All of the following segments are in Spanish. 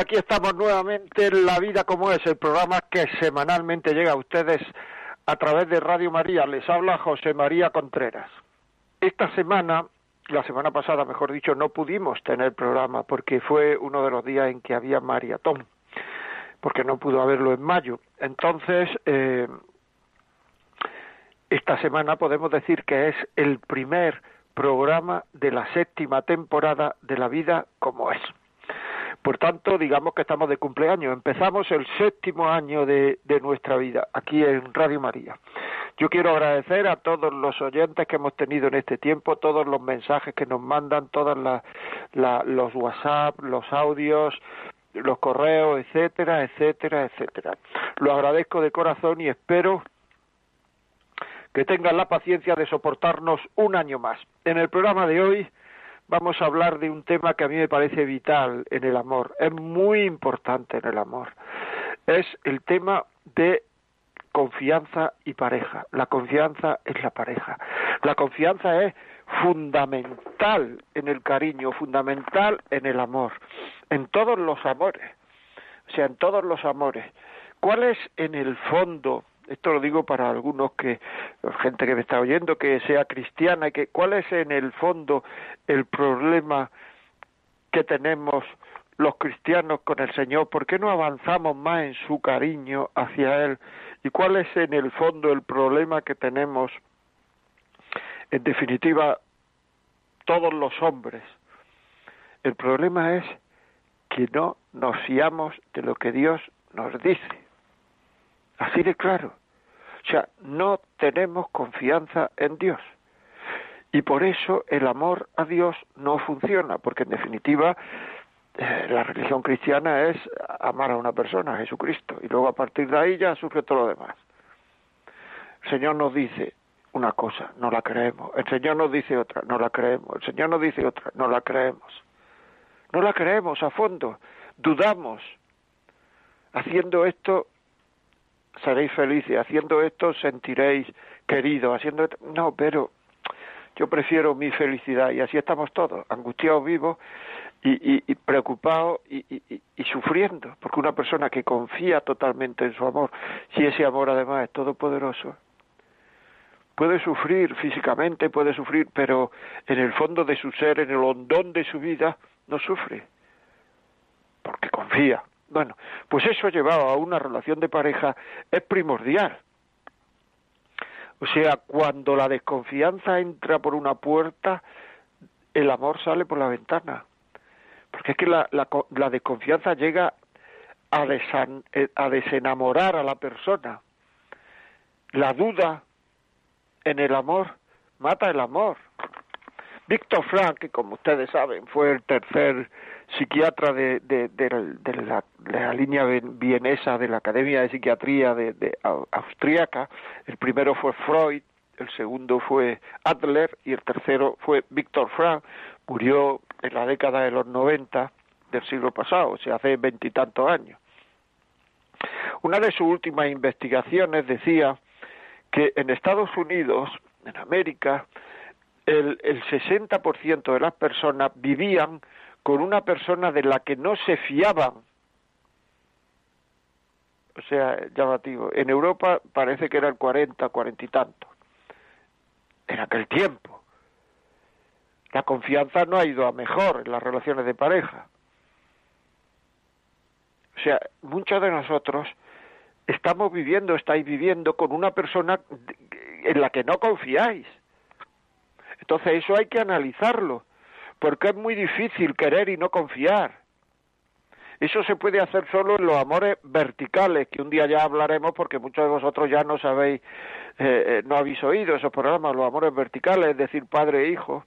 Aquí estamos nuevamente en La Vida como es, el programa que semanalmente llega a ustedes a través de Radio María. Les habla José María Contreras. Esta semana, la semana pasada, mejor dicho, no pudimos tener programa porque fue uno de los días en que había maratón, porque no pudo haberlo en mayo. Entonces, eh, esta semana podemos decir que es el primer programa de la séptima temporada de La Vida como es. Por tanto, digamos que estamos de cumpleaños. Empezamos el séptimo año de, nuestra vida aquí en Radio María. Yo quiero agradecer a todos los oyentes que hemos tenido en este tiempo, todos los mensajes que nos mandan, todos los WhatsApp, los audios, los correos, etcétera, etcétera, etcétera. Lo agradezco de corazón y espero que tengan la paciencia de soportarnos un año más. En el programa de hoy vamos a hablar de un tema que a mí me parece vital en el amor, es muy importante en el amor. Es el tema de confianza y pareja. La confianza es la pareja. La confianza es fundamental en el cariño, fundamental en el amor, en todos los amores. O sea, en todos los amores. ¿Cuál es en el fondo esto lo digo para algunos que gente que me está oyendo que sea cristiana que cuál es en el fondo el problema que tenemos los cristianos con el Señor, ¿por qué no avanzamos más en su cariño hacia Él? ¿Y cuál es en el fondo el problema que tenemos, en definitiva, todos los hombres? El problema es que no nos fiamos de lo que Dios nos dice. Así de claro. O sea, no tenemos confianza en Dios. Y por eso el amor a Dios no funciona, porque en definitiva eh, la religión cristiana es amar a una persona, a Jesucristo, y luego a partir de ahí ya surge todo lo demás. El Señor nos dice una cosa, no la creemos. El Señor nos dice otra, no la creemos. El Señor nos dice otra, no la creemos. No la creemos a fondo, dudamos. Haciendo esto seréis felices, haciendo esto sentiréis queridos, haciendo esto... No, pero yo prefiero mi felicidad y así estamos todos, angustiados vivos y, y, preocupados y, y, sufriendo, porque una persona que confía totalmente en su amor, si ese amor además es todopoderoso, puede sufrir físicamente, puede sufrir, pero en el fondo de su ser, en el hondón de su vida, no sufre, porque confía. Bueno, pues eso llevado a una relación de pareja es primordial. O sea, cuando la desconfianza entra por una puerta, el amor sale por la ventana. Porque es que la, la, desconfianza llega a, eh, a desenamorar a la persona. La duda en el amor mata el amor. Víctor Frank, que como ustedes saben fue el tercer psiquiatra de, la, línea vienesa de la Academia de Psiquiatría de, Austriaca. El primero fue Freud, el segundo fue Adler y el tercero fue Víctor Frank. Murió en la década de los 90 del siglo pasado, o sea, hace veintitantos años. Una de sus últimas investigaciones decía que en Estados Unidos, en América, el, el 60% de las personas vivían con una persona de la que no se fiaban. O sea, llamativo. En Europa parece que era el 40, 40 y tanto. En aquel tiempo. La confianza no ha ido a mejor en las relaciones de pareja. O sea, muchos de nosotros estamos viviendo, estáis viviendo con una persona en la que no confiáis. Entonces eso hay que analizarlo porque es muy difícil querer y no confiar. Eso se puede hacer solo en los amores verticales, que un día ya hablaremos porque muchos de vosotros ya no sabéis, eh, eh, no habéis oído esos programas, los amores verticales, es decir, padre e hijo,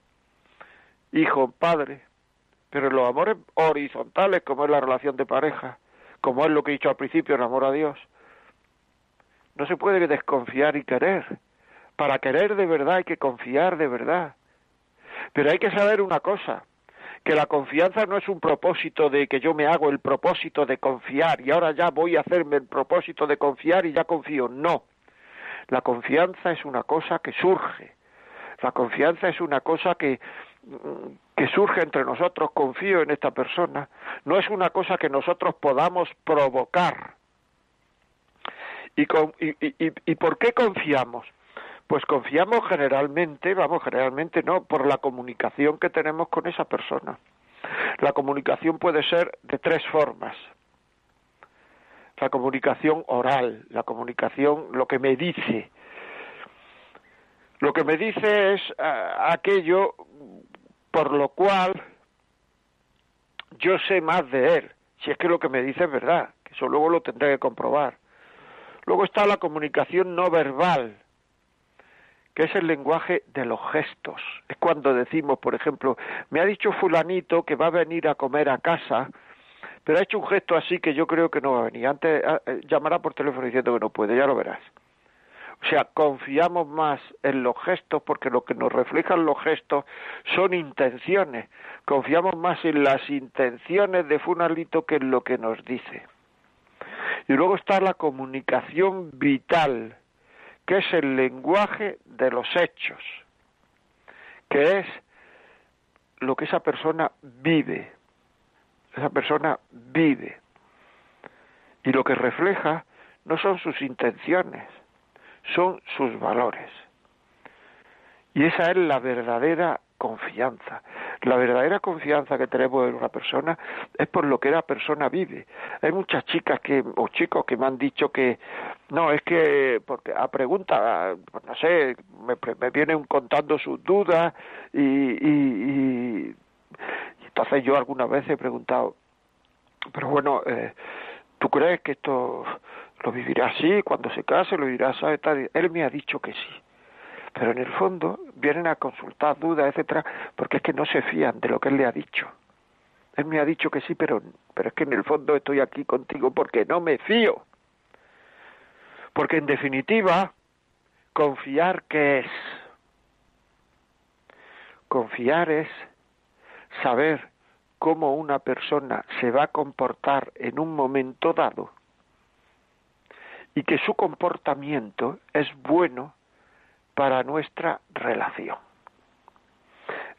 hijo, padre. Pero en los amores horizontales, como es la relación de pareja, como es lo que he dicho al principio, el amor a Dios, No se puede desconfiar y querer. Para querer de verdad hay que confiar de verdad. Pero hay que saber una cosa, que la confianza no es un propósito de que yo me hago el propósito de confiar y ahora ya voy a hacerme el propósito de confiar y ya confío. No. La confianza es una cosa que surge. La confianza es una cosa que, que surge entre nosotros, confío en esta persona. No es una cosa que nosotros podamos provocar. ¿Y, y, y por qué confiamos? Pues confiamos generalmente, vamos, generalmente no, por la comunicación que tenemos con esa persona. La comunicación puede ser de tres formas. La comunicación oral, la comunicación, lo que me dice. Lo que me dice es eh, aquello por lo cual yo sé más de él, si es que lo que me dice es verdad, que eso luego lo tendré que comprobar. Luego está la comunicación no verbal, es el lenguaje de los gestos. Es cuando decimos, por ejemplo, me ha dicho fulanito que va a venir a comer a casa, pero ha hecho un gesto así que yo creo que no va a venir. Antes ah, eh, llamará por teléfono diciendo que no puede, ya lo verás. O sea, confiamos más en los gestos porque lo que nos reflejan los gestos son intenciones. Confiamos más en las intenciones de Fulanito que en lo que nos dice. Y luego está la comunicación vital, que es el lenguaje de los hechos, que es lo que esa persona vive. Esa persona vive. Y lo que refleja no son sus intenciones, son sus valores. Y esa es la verdadera confianza. La verdadera confianza que tenemos en una persona es por lo que la persona vive. Hay muchas chicas que o chicos que me han dicho que no es que porque a pregunta pues no sé me, vienen contando sus dudas y, y, entonces yo alguna vez he preguntado pero bueno eh, tú crees que esto lo vivirá así cuando se case lo vivirá así él me ha dicho que sí pero en el fondo vienen a consultar dudas, etcétera, porque es que no se fían de lo que él le ha dicho. Él me ha dicho que sí, pero, pero es que en el fondo estoy aquí contigo porque no me fío. Porque en definitiva, confiar qué es? Confiar es saber cómo una persona se va a comportar en un momento dado y que su comportamiento es bueno para nuestra relación.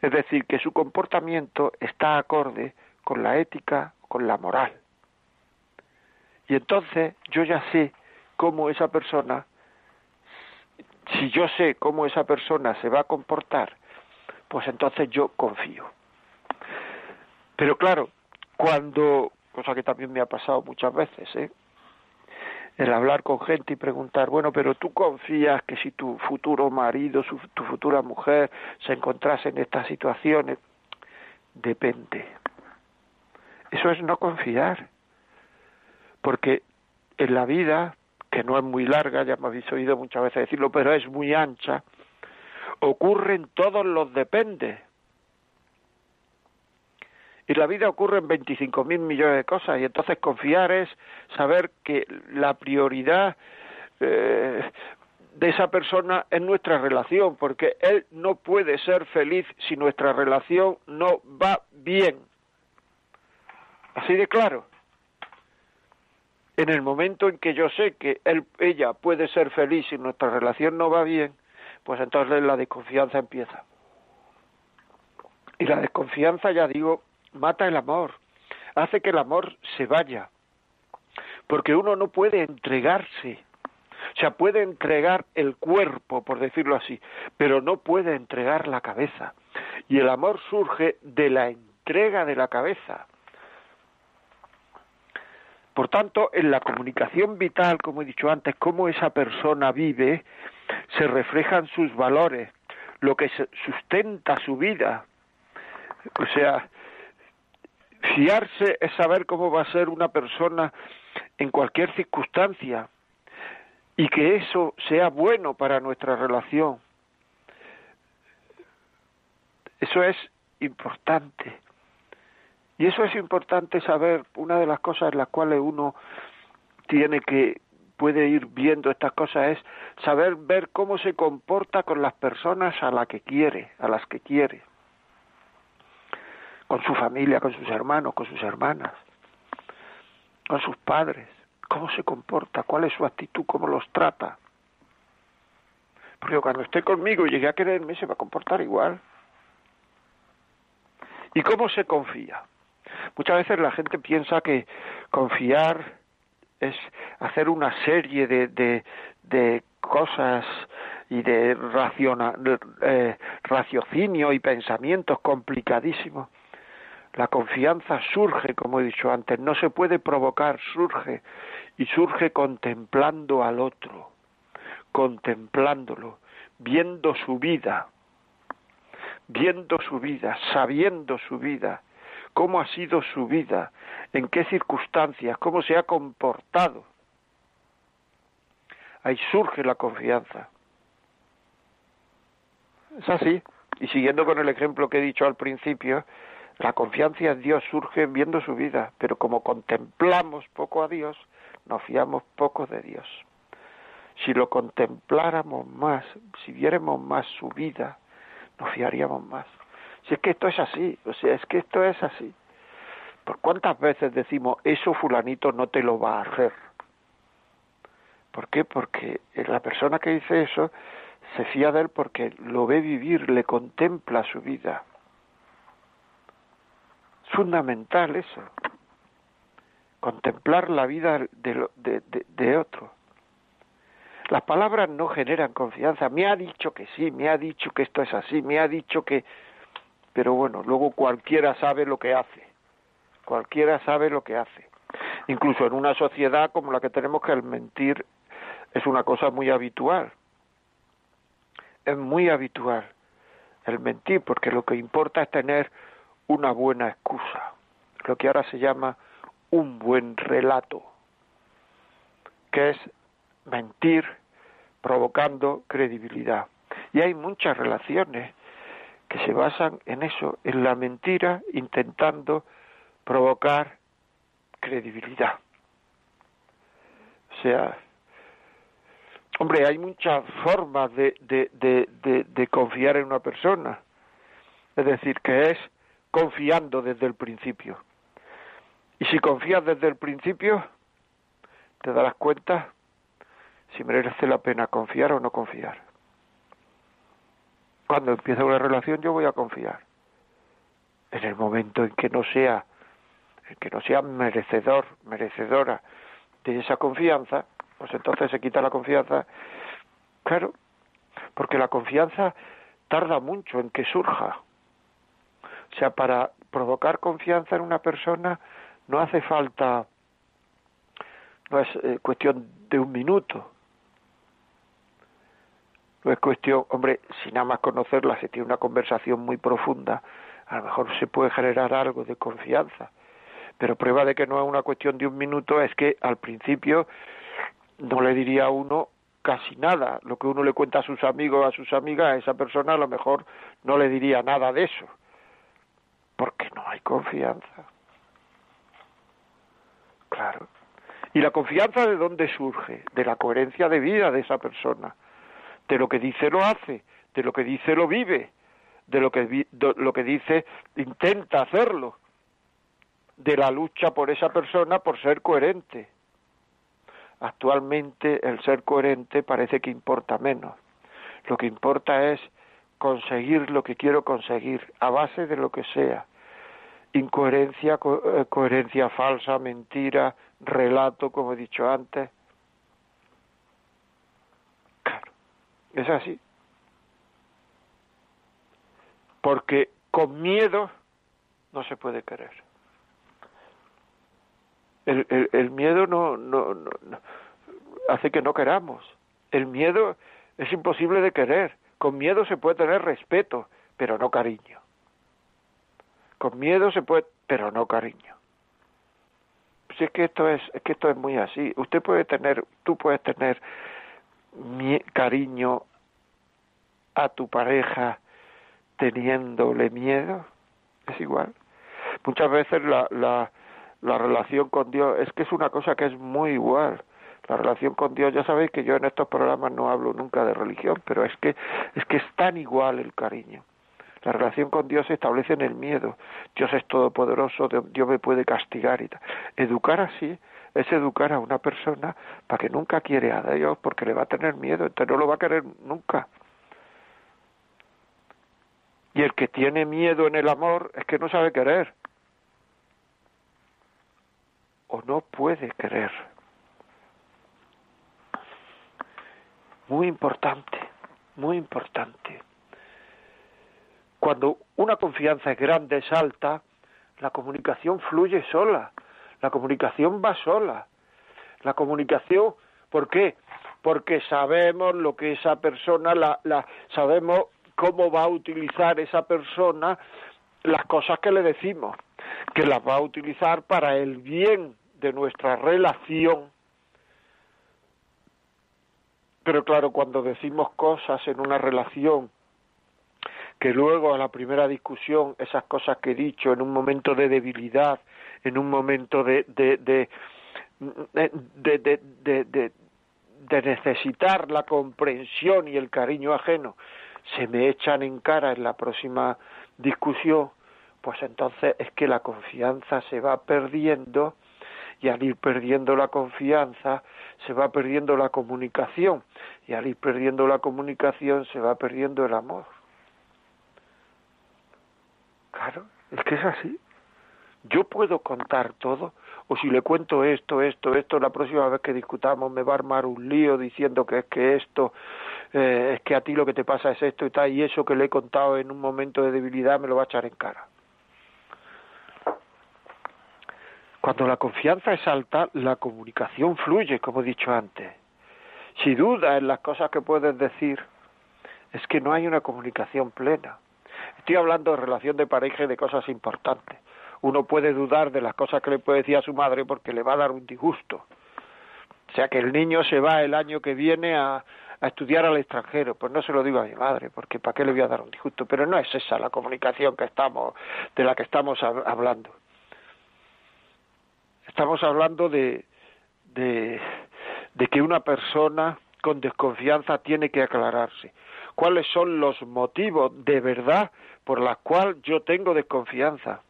Es decir, que su comportamiento está acorde con la ética, con la moral. Y entonces yo ya sé cómo esa persona, si yo sé cómo esa persona se va a comportar, pues entonces yo confío. Pero claro, cuando, cosa que también me ha pasado muchas veces, ¿eh? El hablar con gente y preguntar, bueno, pero tú confías que si tu futuro marido, tu futura mujer se encontrase en estas situaciones, depende. Eso es no confiar, porque en la vida, que no es muy larga, ya me habéis oído muchas veces decirlo, pero es muy ancha, ocurren todos los depende y la vida ocurre en 25 mil millones de cosas y entonces confiar es saber que la prioridad eh, de esa persona es nuestra relación, porque él no puede ser feliz si nuestra relación no va bien. Así de claro. En el momento en que yo sé que él, ella puede ser feliz si nuestra relación no va bien, pues entonces la desconfianza empieza. Y la desconfianza, ya digo, mata el amor, hace que el amor se vaya, porque uno no puede entregarse, o sea, puede entregar el cuerpo, por decirlo así, pero no puede entregar la cabeza. Y el amor surge de la entrega de la cabeza. Por tanto, en la comunicación vital, como he dicho antes, cómo esa persona vive, se reflejan sus valores, lo que sustenta su vida. O sea, Fiarse es saber cómo va a ser una persona en cualquier circunstancia y que eso sea bueno para nuestra relación. Eso es importante. Y eso es importante saber, una de las cosas en las cuales uno tiene que puede ir viendo estas cosas es saber ver cómo se comporta con las personas a las que quiere, a las que quiere, con su familia, con sus hermanos, con sus hermanas, con sus padres, cómo se comporta, cuál es su actitud, cómo los trata. Porque cuando esté conmigo y llegue a quererme, se va a comportar igual. ¿Y cómo se confía? Muchas veces la gente piensa que confiar es hacer una serie de, de, de cosas y de eh, raciocinio y pensamientos complicadísimos. La confianza surge, como he dicho antes, no se puede provocar, surge y surge contemplando al otro, contemplándolo, viendo su vida, viendo su vida, sabiendo su vida, cómo ha sido su vida, en qué circunstancias, cómo se ha comportado. Ahí surge la confianza. Es así. Y siguiendo con el ejemplo que he dicho al principio, la confianza en Dios surge viendo su vida, pero como contemplamos poco a Dios, nos fiamos poco de Dios. Si lo contempláramos más, si viéramos más su vida, nos fiaríamos más. Si es que esto es así, o sea, es que esto es así. ¿Por cuántas veces decimos, eso fulanito no te lo va a hacer? ¿Por qué? Porque la persona que dice eso se fía de él porque lo ve vivir, le contempla su vida. Fundamental eso. Contemplar la vida de, de, de otro. Las palabras no generan confianza. Me ha dicho que sí, me ha dicho que esto es así, me ha dicho que pero bueno, luego cualquiera sabe lo que hace, cualquiera sabe lo que hace. Incluso en una sociedad como la que tenemos que el mentir es una cosa muy habitual, es muy habitual el mentir, porque lo que importa es tener una buena excusa, lo que ahora se llama un buen relato, que es mentir provocando credibilidad. Y hay muchas relaciones que se basan en eso, en la mentira, intentando provocar credibilidad. O sea, hombre, hay muchas formas de, de, confiar en una persona. Es decir, que es confiando desde el principio. Y si confías desde el principio, te darás cuenta si merece la pena confiar o no confiar cuando empieza una relación yo voy a confiar. En el momento en que no sea, en que no sea merecedor, merecedora de esa confianza, pues entonces se quita la confianza. Claro, porque la confianza tarda mucho en que surja. O sea, para provocar confianza en una persona no hace falta, no es eh, cuestión de un minuto, no es cuestión, hombre, si nada más conocerla se tiene una conversación muy profunda, a lo mejor se puede generar algo de confianza. Pero prueba de que no es una cuestión de un minuto es que al principio no le diría a uno casi nada. Lo que uno le cuenta a sus amigos, a sus amigas, a esa persona a lo mejor no le diría nada de eso. Porque no hay confianza. Lo ¿Y la confianza de dónde surge? De la coherencia de vida de esa persona de lo que dice lo hace, de lo que dice lo vive, de lo que, lo que dice intenta hacerlo, de la lucha por esa persona por ser coherente. Actualmente el ser coherente parece que importa menos. Lo que importa es conseguir lo que quiero conseguir a base de lo que sea. Incoherencia, eh, coherencia falsa, mentira, relato, como he dicho antes, Es así. Porque con miedo no se puede querer. El, el, el miedo no, no, no, hace que no queramos. El miedo es imposible de querer. Con miedo se puede tener respeto, pero no cariño. Con miedo se puede, pero no cariño. Si es que esto es, es que esto es muy así. Usted puede tener, tú puedes tener cariño a tu pareja teniéndole miedo? Es igual. Muchas veces la, la, la relación con Dios es que es una cosa que es muy igual. La relación con Dios, ya sabéis que yo en estos programas no hablo nunca de religión, pero es que es que es tan igual el cariño. La relación con Dios se establece en el miedo. Dios es todopoderoso, Dios me puede castigar y tal. Educar así es educar a una persona para que nunca quiere a Dios porque le va a tener miedo, entonces no lo va a querer nunca. Y el que tiene miedo en el amor es que no sabe querer. O no puede querer. Muy importante, muy importante. Cuando una confianza es grande, es alta, la comunicación fluye sola. La comunicación va sola. La comunicación, ¿por qué? Porque sabemos lo que esa persona, la, la, sabemos cómo va a utilizar esa persona las cosas que le decimos, que las va a utilizar para el bien de nuestra relación. Pero claro, cuando decimos cosas en una relación que luego a la primera discusión esas cosas que he dicho en un momento de debilidad, en un momento de, de, de, de, de necesitar la comprensión y el cariño ajeno, se me echan en cara en la próxima discusión, pues entonces es que la confianza se va perdiendo y al ir perdiendo la confianza se va perdiendo la comunicación y al ir perdiendo la comunicación se va perdiendo el amor. Claro, es que es así. Yo puedo contar todo, o si le cuento esto, esto, esto, la próxima vez que discutamos me va a armar un lío diciendo que es que esto, eh, es que a ti lo que te pasa es esto y tal, y eso que le he contado en un momento de debilidad me lo va a echar en cara. Cuando la confianza es alta, la comunicación fluye, como he dicho antes. Si dudas en las cosas que puedes decir, es que no hay una comunicación plena. Estoy hablando de relación de pareja y de cosas importantes uno puede dudar de las cosas que le puede decir a su madre porque le va a dar un disgusto. O sea que el niño se va el año que viene a, estudiar al extranjero, pues no se lo digo a mi madre, porque ¿para qué le voy a dar un disgusto? Pero no es esa la comunicación que estamos, de la que estamos hablando. Estamos hablando de, de, que una persona con desconfianza tiene que aclararse. ¿Cuáles son los motivos de verdad por los cuales yo tengo desconfianza?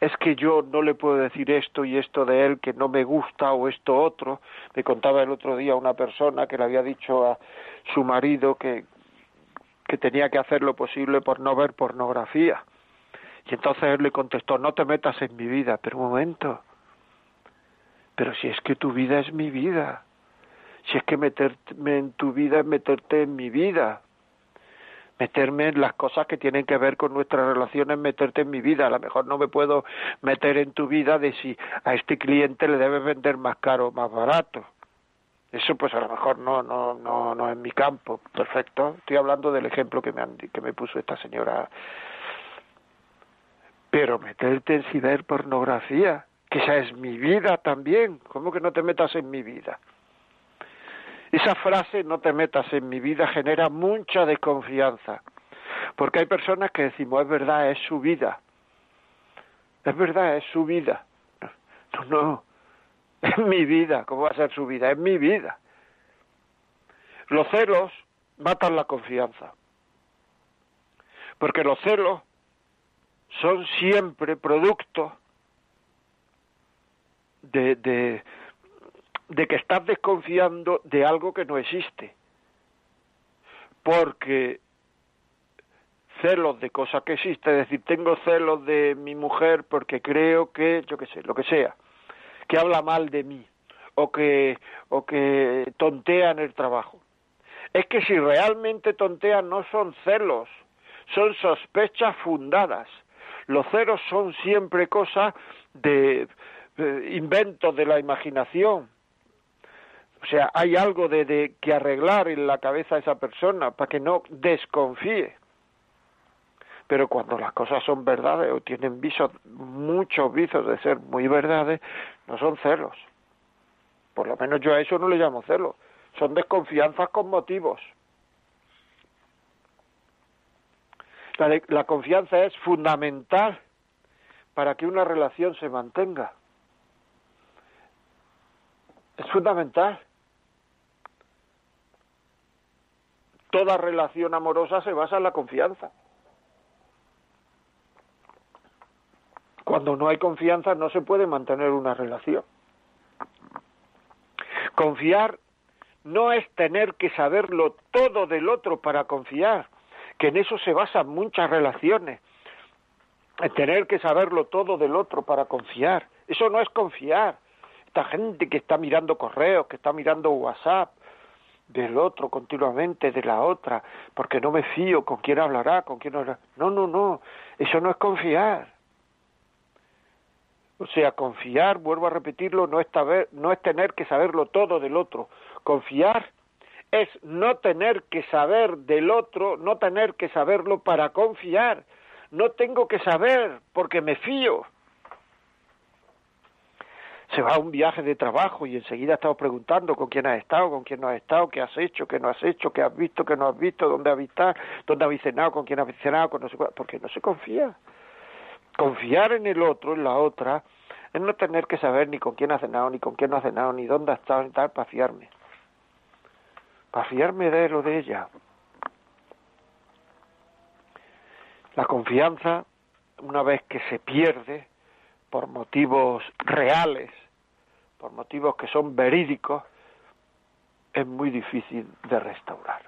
es que yo no le puedo decir esto y esto de él que no me gusta o esto otro. Me contaba el otro día una persona que le había dicho a su marido que tenía que hacer lo posible por no ver pornografía. Y entonces él le contestó, no te metas en mi vida, pero un momento, pero si es que tu vida es mi vida, si es que meterme en tu vida es meterte en mi vida, meterme en las cosas que tienen que ver con nuestras relaciones, meterte en mi vida. A lo mejor no me puedo meter en tu vida de si a este cliente le debes vender más caro o más barato. Eso pues a lo mejor no no no no es mi campo. Perfecto. Estoy hablando del ejemplo que me que me puso esta señora. Pero meterte en ciberpornografía, que esa es mi vida también. ¿Cómo que no te metas en mi vida? Esa frase, no te metas en mi vida, genera mucha desconfianza, porque hay personas que decimos, es verdad, es su vida, es verdad, es su vida. No, no, es mi vida, ¿cómo va a ser su vida? Es mi vida. Los celos matan la confianza, porque los celos son siempre producto de, de, que estás desconfiando de algo que no existe. Porque celos de cosas que existen, es decir, tengo celos de mi mujer porque creo que, yo qué sé, lo que sea, que habla mal de mí o que, o que tontea en el trabajo. Es que si realmente tontea no son celos, son sospechas fundadas. Los celos son siempre cosas de inventos de la imaginación, o sea, hay algo de, que arreglar en la cabeza de esa persona para que no desconfíe. Pero cuando las cosas son verdades o tienen visos, muchos visos de ser muy verdades, no son celos. Por lo menos yo a eso no le llamo celos. Son desconfianzas con motivos. La confianza es fundamental para que una relación se mantenga Es fundamental. Toda relación amorosa se basa en la confianza. Cuando no hay confianza no se puede mantener una relación. Confiar no es tener que saberlo todo del otro para confiar, que en eso se basan muchas relaciones, en tener que saberlo todo del otro para confiar. Eso no es confiar. Esta gente que está mirando correos, que está mirando WhatsApp del otro continuamente, de la otra, porque no me fío con quién hablará, con quién hablará. No, no, no, eso no es confiar. O sea, confiar, vuelvo a repetirlo, no es, no es tener que saberlo todo del otro. Confiar es no tener que saber del otro, no tener que saberlo para confiar. No tengo que saber porque me fío. Se va a un viaje de trabajo y enseguida estamos preguntando con quién has estado, con quién no has estado, qué has hecho, qué no has hecho, qué has visto, qué no has visto, dónde has estado, dónde habéis cenado, con quién habéis cenado, con no sé porque no se confía. Confiar en el otro, en la otra, es no tener que saber ni con quién ha cenado, ni con quién no ha cenado, ni dónde ha estado, ni tal, para fiarme. Para fiarme de él o de ella. La confianza, una vez que se pierde por motivos reales, por motivos que son verídicos, es muy difícil de restaurar.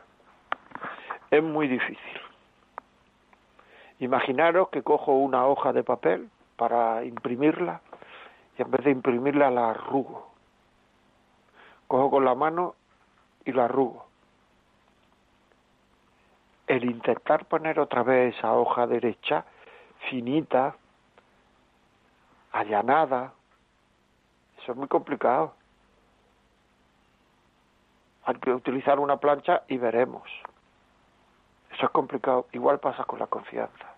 Es muy difícil. Imaginaros que cojo una hoja de papel para imprimirla y en vez de imprimirla la arrugo. Cojo con la mano y la arrugo. El intentar poner otra vez esa hoja derecha, finita, allanada, eso es muy complicado. Hay que utilizar una plancha y veremos. Eso es complicado. Igual pasa con la confianza.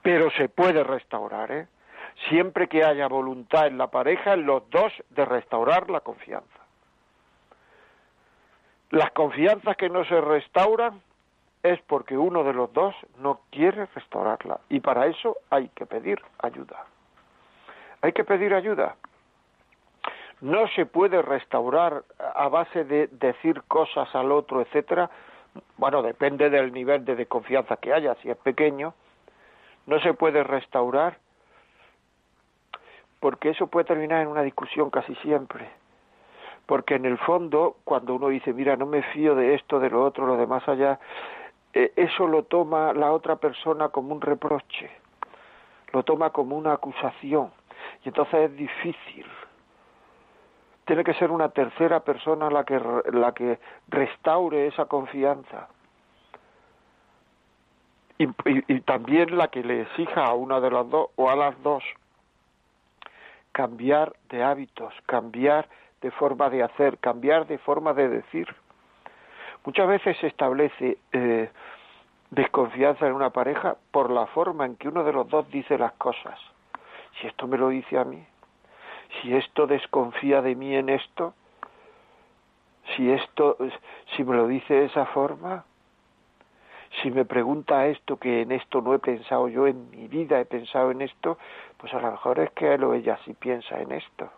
Pero se puede restaurar, ¿eh? Siempre que haya voluntad en la pareja, en los dos, de restaurar la confianza. Las confianzas que no se restauran es porque uno de los dos no quiere restaurarla. Y para eso hay que pedir ayuda. Hay que pedir ayuda. No se puede restaurar a base de decir cosas al otro, etcétera. Bueno, depende del nivel de confianza que haya, si es pequeño, no se puede restaurar porque eso puede terminar en una discusión casi siempre. Porque en el fondo, cuando uno dice, mira, no me fío de esto, de lo otro, lo demás allá, eh, eso lo toma la otra persona como un reproche, lo toma como una acusación, y entonces es difícil. Tiene que ser una tercera persona la que, la que restaure esa confianza y, también la que le exija a una de las dos o a las dos cambiar de hábitos, cambiar de forma de hacer, cambiar de forma de decir. Muchas veces se establece eh, desconfianza en una pareja por la forma en que uno de los dos dice las cosas. Si esto me lo dice a mí, si esto desconfía de mí en esto, si esto, si me lo dice de esa forma, si me pregunta esto que en esto no he pensado yo en mi vida, he pensado en esto, pues a lo mejor es que él o ella sí piensa en esto.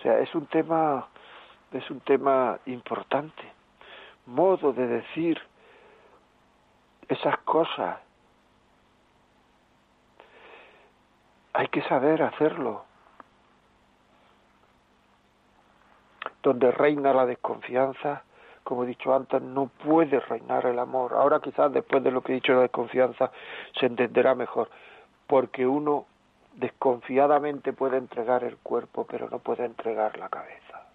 O sea, es un tema, es un tema importante. Modo de decir esas cosas. Hay que saber hacerlo. Donde reina la desconfianza, como he dicho antes, no puede reinar el amor. Ahora quizás después de lo que he dicho de la desconfianza se entenderá mejor, porque uno desconfiadamente puede entregar el cuerpo, pero no puede entregar la cabeza.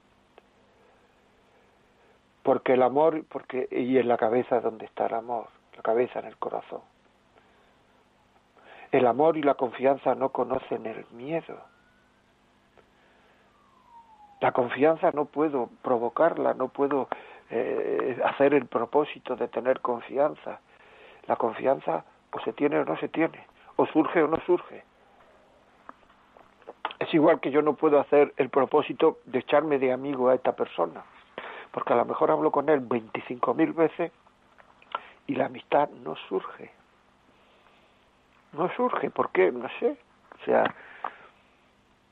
Porque el amor, porque y en la cabeza es donde está el amor, la cabeza en el corazón. El amor y la confianza no conocen el miedo. La confianza no puedo provocarla, no puedo eh, hacer el propósito de tener confianza. La confianza o se tiene o no se tiene, o surge o no surge. Es igual que yo no puedo hacer el propósito de echarme de amigo a esta persona, porque a lo mejor hablo con él veinticinco mil veces y la amistad no surge. No surge, ¿por qué? No sé. O sea,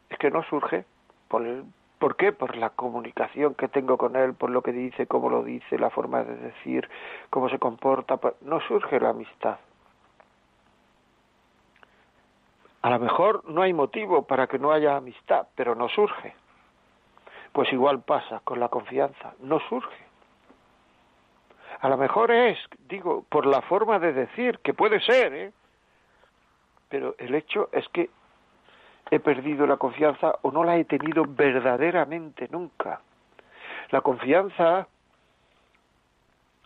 es que no surge. Por, el, ¿Por qué? Por la comunicación que tengo con él, por lo que dice, cómo lo dice, la forma de decir, cómo se comporta. No surge la amistad. A lo mejor no hay motivo para que no haya amistad, pero no surge. Pues igual pasa con la confianza, no surge. A lo mejor es, digo, por la forma de decir, que puede ser, ¿eh? pero el hecho es que he perdido la confianza o no la he tenido verdaderamente nunca. La confianza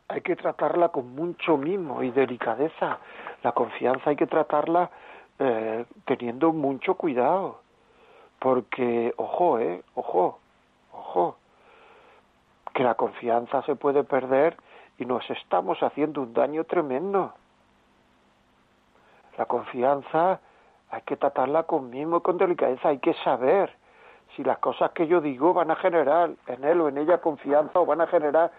hay que tratarla con mucho mimo y delicadeza. La confianza hay que tratarla eh, teniendo mucho cuidado, porque, ojo, eh, ojo, ojo, que la confianza se puede perder y nos estamos haciendo un daño tremendo. La confianza hay que tratarla con y con delicadeza, hay que saber si las cosas que yo digo van a generar en él o en ella confianza o van a generar,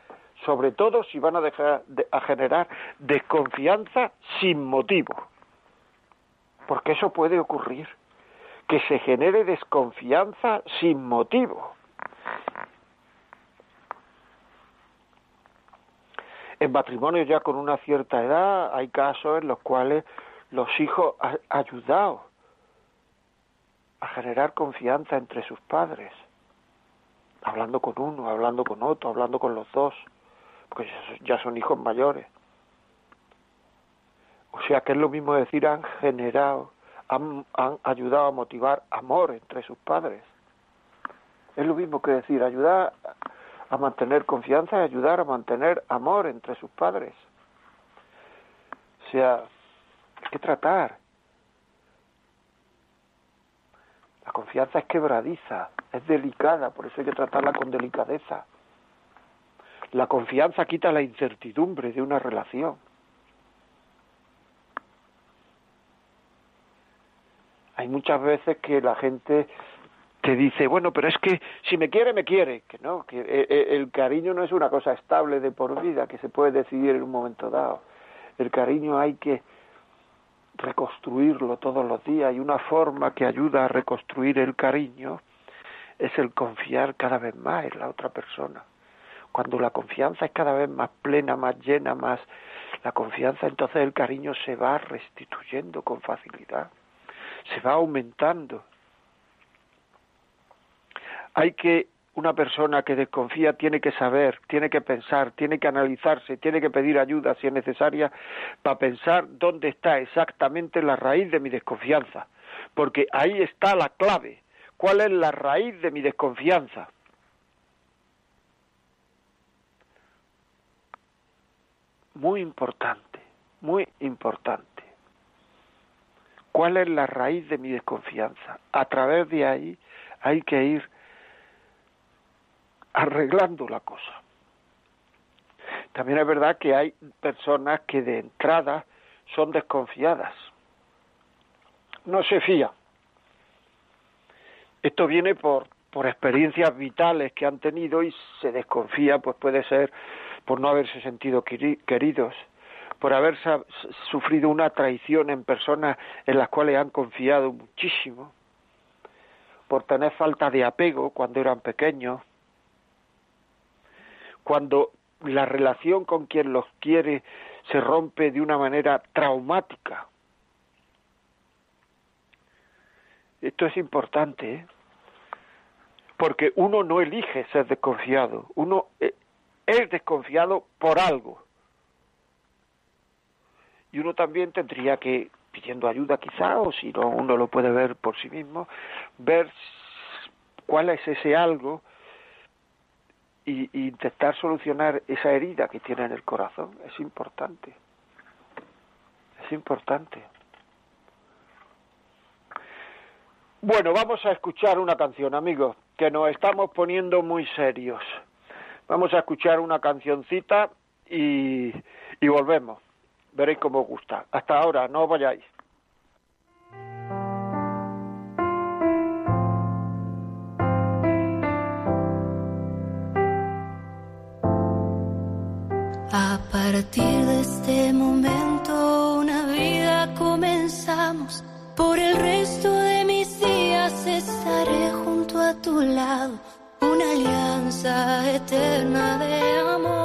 sobre todo si van a, dejar a generar desconfianza sin motivo porque eso puede ocurrir, que se genere desconfianza sin motivo. En matrimonios ya con una cierta edad hay casos en los cuales los hijos han ayudado a generar confianza entre sus padres, hablando con uno, hablando con otro, hablando con los dos, porque ya son hijos mayores. O sea que es lo mismo decir han generado, han, ayudado a motivar amor entre sus padres. Es lo mismo que decir ayudar a mantener confianza y ayudar a mantener amor entre sus padres. O sea, hay que tratar. La confianza es quebradiza, es delicada, por eso hay que tratarla con delicadeza. La confianza quita la incertidumbre de una relación. Hay muchas veces que la gente te dice, bueno, pero es que si me quiere, me quiere, que no, que eh, eh, el cariño no es una cosa estable de por vida, que se puede decidir en un momento dado. El cariño hay que reconstruirlo todos los días y una forma que ayuda a reconstruir el cariño es el confiar cada vez más en la otra persona. Cuando la confianza es cada vez más plena, más llena, más la confianza, entonces el cariño se va restituyendo con facilidad se va aumentando. Hay que una persona que desconfía tiene que saber, tiene que pensar, tiene que analizarse, tiene que pedir ayuda si es necesaria para pensar dónde está exactamente la raíz de mi desconfianza, porque ahí está la clave. ¿Cuál es la raíz de mi desconfianza? Muy importante, muy importante cuál es la raíz de mi desconfianza. A través de ahí hay que ir arreglando la cosa. También es verdad que hay personas que de entrada son desconfiadas. No se fía. Esto viene por, por experiencias vitales que han tenido y se desconfía, pues puede ser por no haberse sentido queridos, por haber sufrido una traición en personas en las cuales han confiado muchísimo, por tener falta de apego cuando eran pequeños, cuando la relación con quien los quiere se rompe de una manera traumática. Esto es importante, ¿eh? porque uno no elige ser desconfiado, uno eh, es desconfiado por algo y uno también tendría que, pidiendo ayuda quizá, o si no uno lo puede ver por sí mismo, ver cuál es ese algo y, intentar solucionar esa herida que tiene en el corazón. Es importante. Es importante. Bueno, vamos a escuchar una canción, amigos, que nos estamos poniendo muy serios. Vamos a escuchar una cancioncita y, y volvemos veréis cómo os gusta. Hasta ahora, no os vayáis. A partir de este momento una vida comenzamos. Por el resto de mis días estaré junto a tu lado, una alianza eterna de amor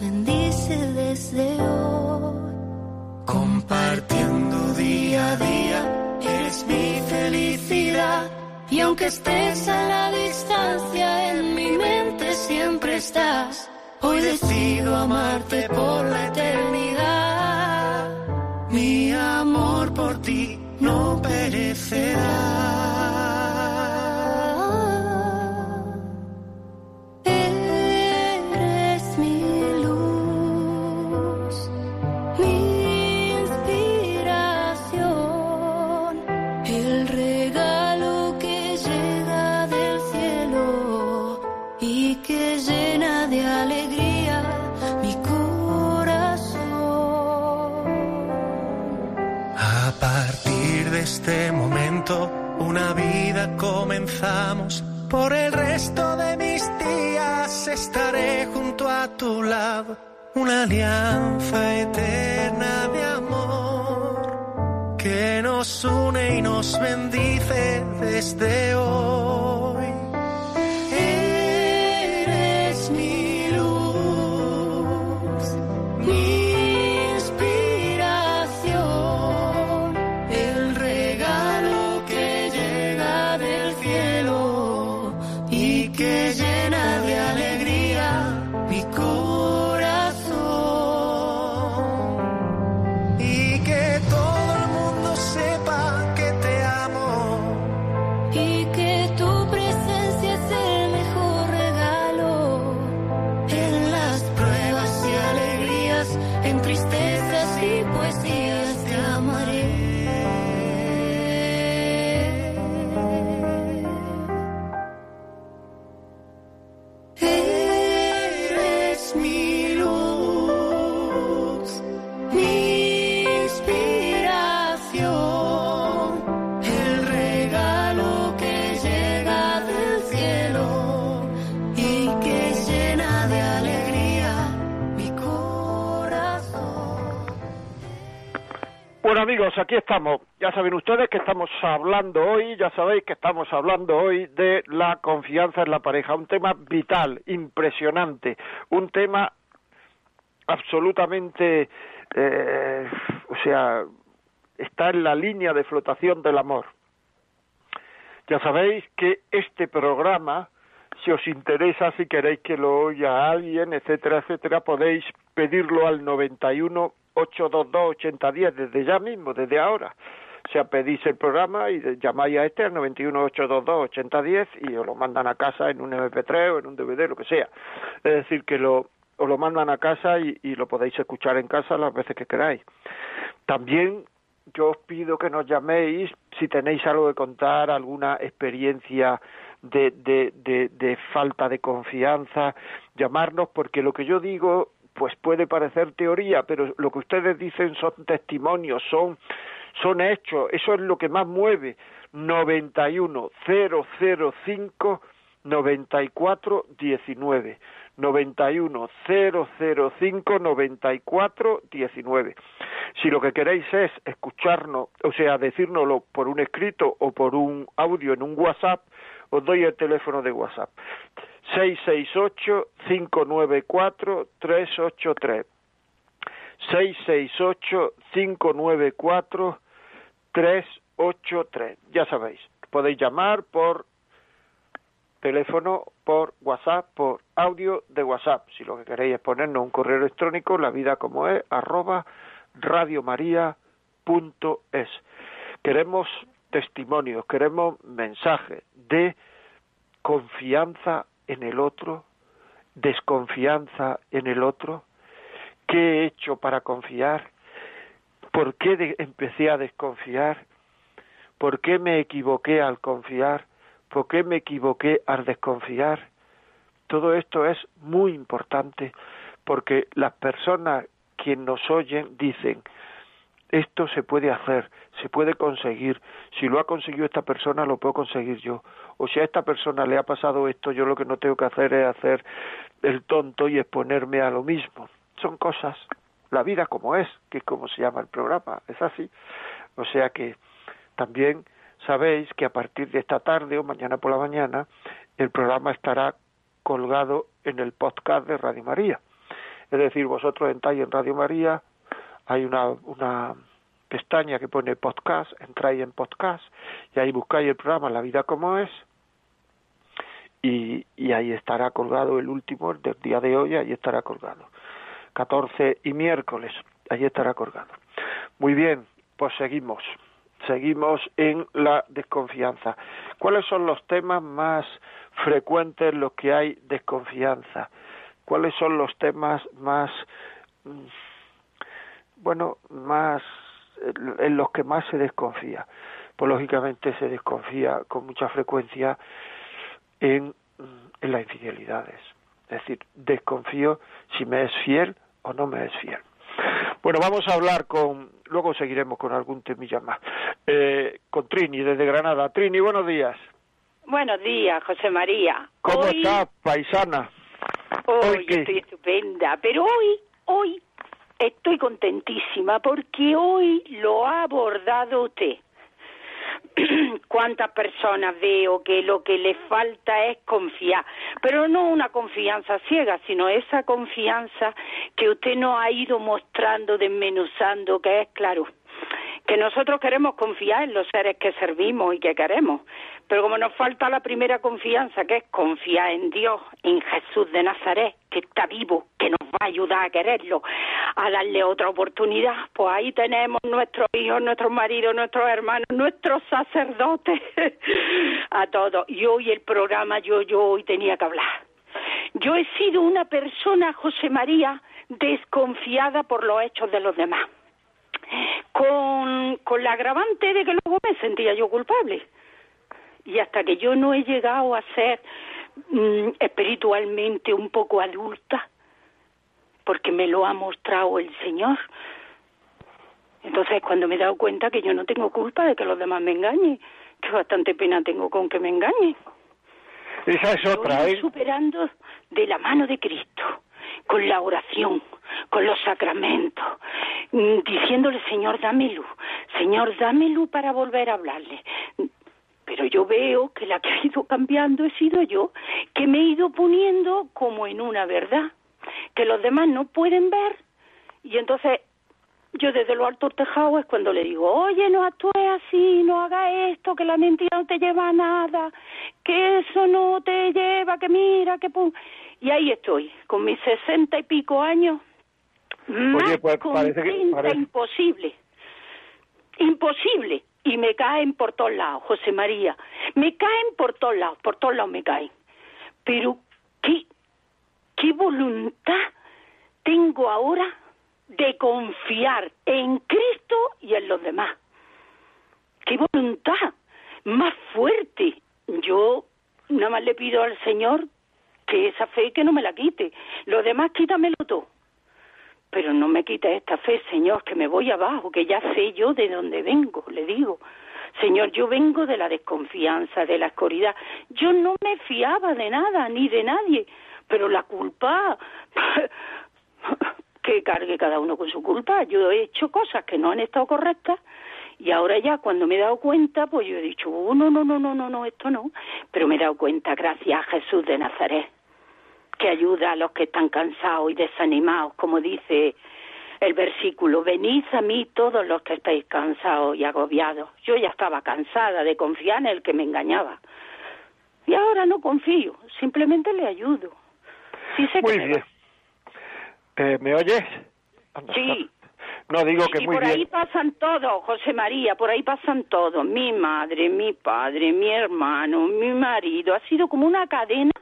bendice desde hoy. Compartiendo día a día, eres mi felicidad. Y aunque estés a la distancia, en mi mente siempre estás. Hoy decido amarte por la eternidad. Mi amor por ti no perecerá. Este momento, una vida comenzamos. Por el resto de mis días estaré junto a tu lado. Una alianza eterna de amor que nos une y nos bendice desde hoy. Estamos. Ya saben ustedes que estamos hablando hoy, ya sabéis que estamos hablando hoy de la confianza en la pareja, un tema vital, impresionante, un tema absolutamente, eh, o sea, está en la línea de flotación del amor. Ya sabéis que este programa, si os interesa, si queréis que lo oiga alguien, etcétera, etcétera, podéis pedirlo al 91 822 8010 desde ya mismo, desde ahora. O sea, pedís el programa y llamáis a este al 91 822 8010 y os lo mandan a casa en un MP3 o en un DVD, lo que sea. Es decir, que lo, os lo mandan a casa y, y lo podéis escuchar en casa las veces que queráis. También yo os pido que nos llaméis si tenéis algo que contar, alguna experiencia de, de, de falta de confianza, llamarnos porque lo que yo digo pues puede parecer teoría, pero lo que ustedes dicen son testimonios, son son hechos, eso es lo que más mueve. 91 005 94 19 91 005 94 19 si lo que queréis es escucharnos o sea decírnoslo por un escrito o por un audio en un WhatsApp os doy el teléfono de WhatsApp 668 594 383 668 594 383 ya sabéis podéis llamar por teléfono, por WhatsApp, por audio de WhatsApp. Si lo que queréis es ponernos un correo electrónico, la vida como es, arroba radiomaria.es. Queremos testimonios, queremos mensajes de confianza en el otro, desconfianza en el otro, qué he hecho para confiar, por qué empecé a desconfiar, por qué me equivoqué al confiar, por qué me equivoqué al desconfiar. Todo esto es muy importante porque las personas que nos oyen dicen, esto se puede hacer, se puede conseguir, si lo ha conseguido esta persona lo puedo conseguir yo, o si a esta persona le ha pasado esto, yo lo que no tengo que hacer es hacer el tonto y exponerme a lo mismo. Son cosas, la vida como es, que es como se llama el programa, es así. O sea que También sabéis que a partir de esta tarde o mañana por la mañana el programa estará colgado en el podcast de Radio María. Es decir, vosotros entráis en Radio María, hay una, una pestaña que pone podcast, entráis en podcast y ahí buscáis el programa La vida como es y, ahí estará colgado el último del día de hoy, ahí estará colgado. 14 y miércoles, ahí estará colgado. Muy bien, pues seguimos, seguimos en la desconfianza. ¿Cuáles son los temas más frecuentes en los que hay desconfianza? ¿Cuáles son los temas más, mm, bueno, más en los que más se desconfía. Pues lógicamente se desconfía con mucha frecuencia en, en las infidelidades. Es decir, desconfío si me es fiel o no me es fiel. Bueno, vamos a hablar con, luego seguiremos con algún temilla más, eh, con Trini desde Granada. Trini, buenos días. Buenos días, José María. ¿Cómo está, paisana? Hoy, estoy estupenda, pero hoy, hoy Estoy contentísima porque hoy lo ha abordado usted. Cuántas personas veo que lo que le falta es confiar, pero no una confianza ciega, sino esa confianza que usted nos ha ido mostrando, desmenuzando, que es claro, que nosotros queremos confiar en los seres que servimos y que queremos, pero como nos falta la primera confianza, que es confiar en Dios, en Jesús de Nazaret, que está vivo, que nos va a ayudar a quererlo, a darle otra oportunidad, pues ahí tenemos nuestros hijos, nuestros maridos, nuestros hermanos, nuestros sacerdotes, a todos. Y hoy el programa, yo, yo hoy tenía que hablar. Yo he sido una persona, José María, desconfiada por los hechos de los demás. Con, con la agravante de que luego me sentía yo culpable y hasta que yo no he llegado a ser mm, espiritualmente un poco adulta, porque me lo ha mostrado el Señor. Entonces, cuando me he dado cuenta que yo no tengo culpa de que los demás me engañen, que bastante pena tengo con que me engañen. Esa es otra, ¿eh? Superando de la mano de Cristo, con la oración, con los sacramentos, mm, diciéndole, Señor, dame luz, Señor, dame luz para volver a hablarle, pero yo veo que la que ha ido cambiando he sido yo, que me he ido poniendo como en una verdad, que los demás no pueden ver, y entonces yo desde lo alto tejado es cuando le digo, oye, no actúes así, no haga esto, que la mentira no te lleva a nada, que eso no te lleva, que mira, que pum. Y ahí estoy, con mis sesenta y pico años, Oye, pues parece que parece... imposible, imposible y me caen por todos lados, José María. Me caen por todos lados, por todos lados me caen. Pero qué, qué voluntad tengo ahora de confiar en Cristo y en los demás. Qué voluntad más fuerte. Yo nada más le pido al Señor que esa fe que no me la quite. Lo demás quítamelo todo pero no me quite esta fe, Señor, que me voy abajo, que ya sé yo de dónde vengo, le digo. Señor, yo vengo de la desconfianza, de la oscuridad. Yo no me fiaba de nada, ni de nadie, pero la culpa, que cargue cada uno con su culpa. Yo he hecho cosas que no han estado correctas y ahora ya cuando me he dado cuenta, pues yo he dicho, oh, no, no, no, no, no, no, esto no. Pero me he dado cuenta gracias a Jesús de Nazaret que ayuda a los que están cansados y desanimados, como dice el versículo, venid a mí todos los que estáis cansados y agobiados. Yo ya estaba cansada de confiar en el que me engañaba. Y ahora no confío, simplemente le ayudo. Sí muy bien. Eh, ¿Me oyes? Sí. No digo que muy por ahí pasan todos, José María, por ahí pasan todos. Mi madre, mi padre, mi hermano, mi marido. Ha sido como una cadena